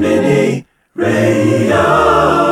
Konbini Radio.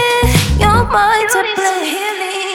Gotta get your mind to play.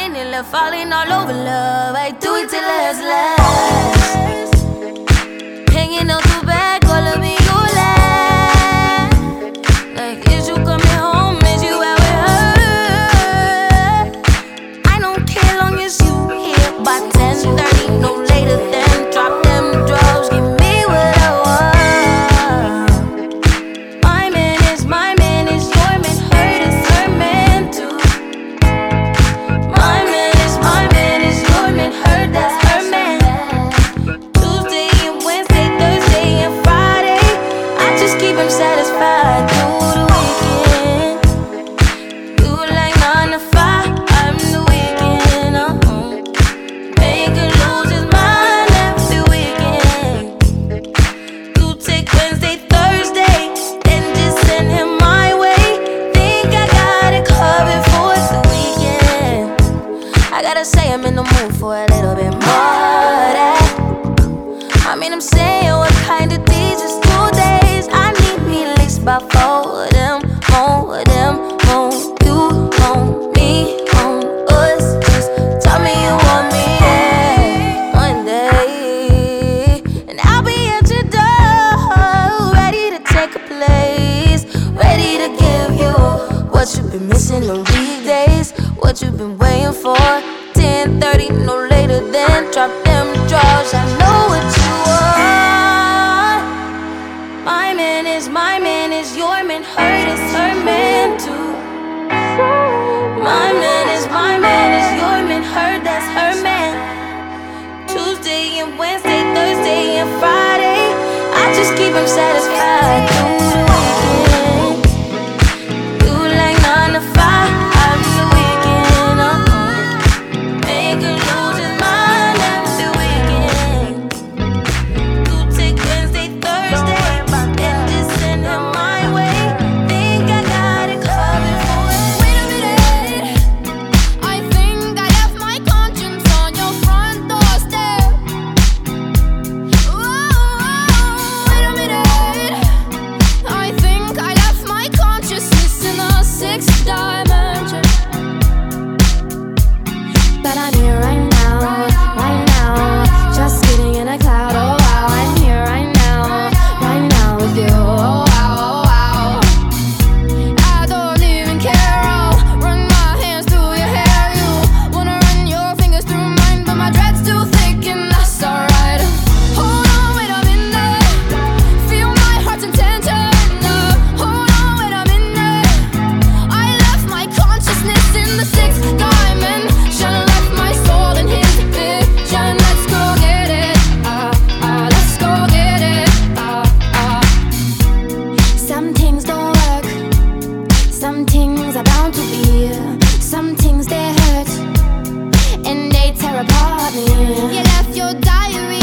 falling in love, falling all over love. I do it till it's last. I mean, I'm saying what kind of these is two days. I need me at least by four of them, more of them, more. You want me, want us. Just tell me you want me, yeah. One day, and I'll be at your door, ready to take a place, ready to give you what you've been missing on these days, what you've been waiting for. her man. Tuesday and Wednesday, Thursday and Friday. I just keep him satisfied. hurt and they tear apart me. You left your diary.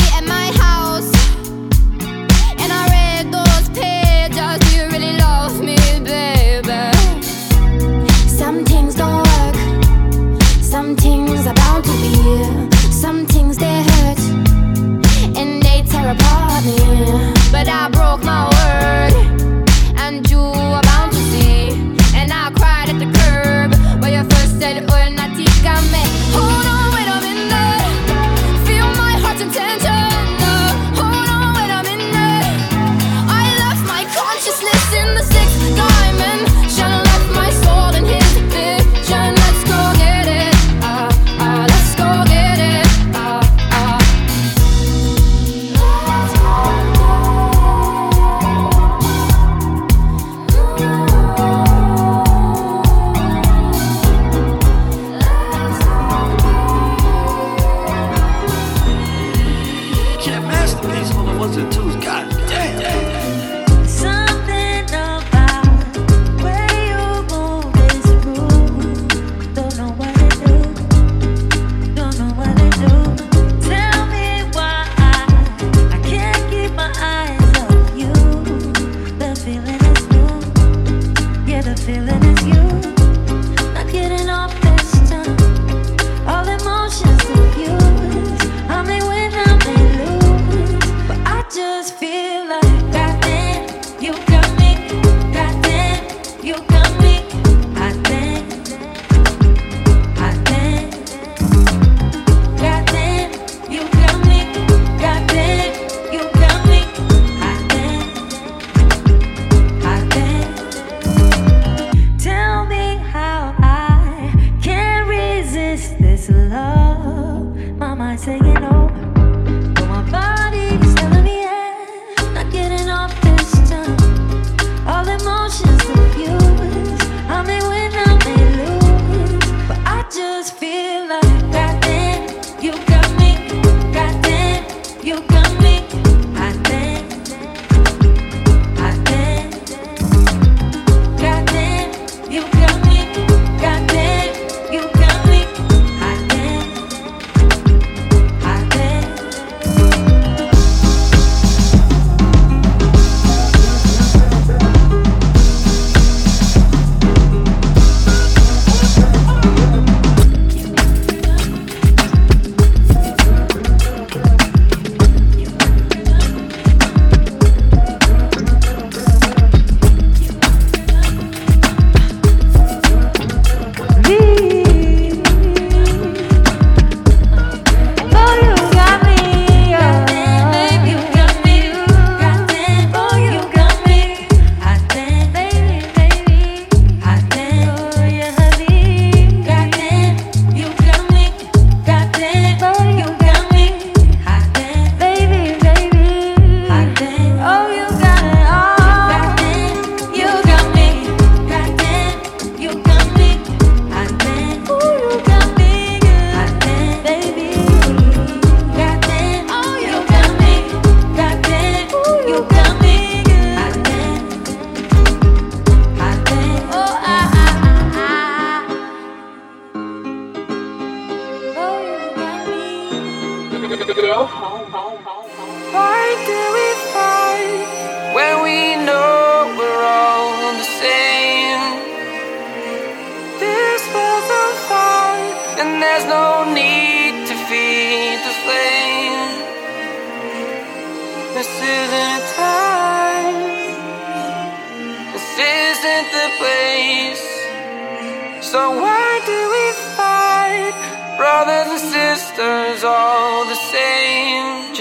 ones a twos. God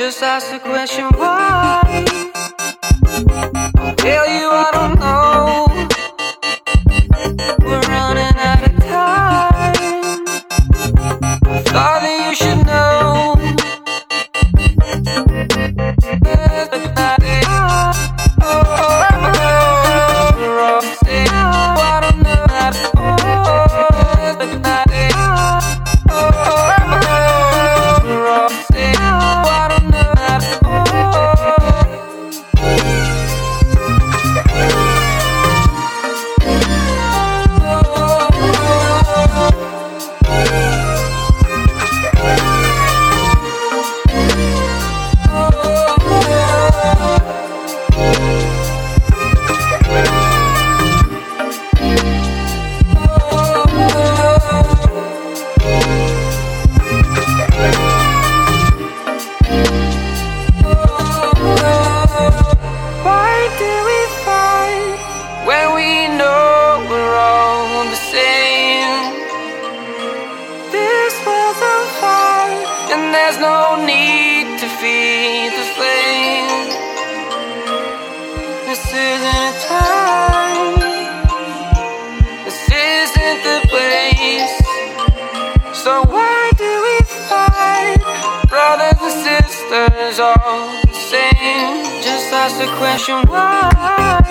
just ask the question why. I'll tell you I question. Why?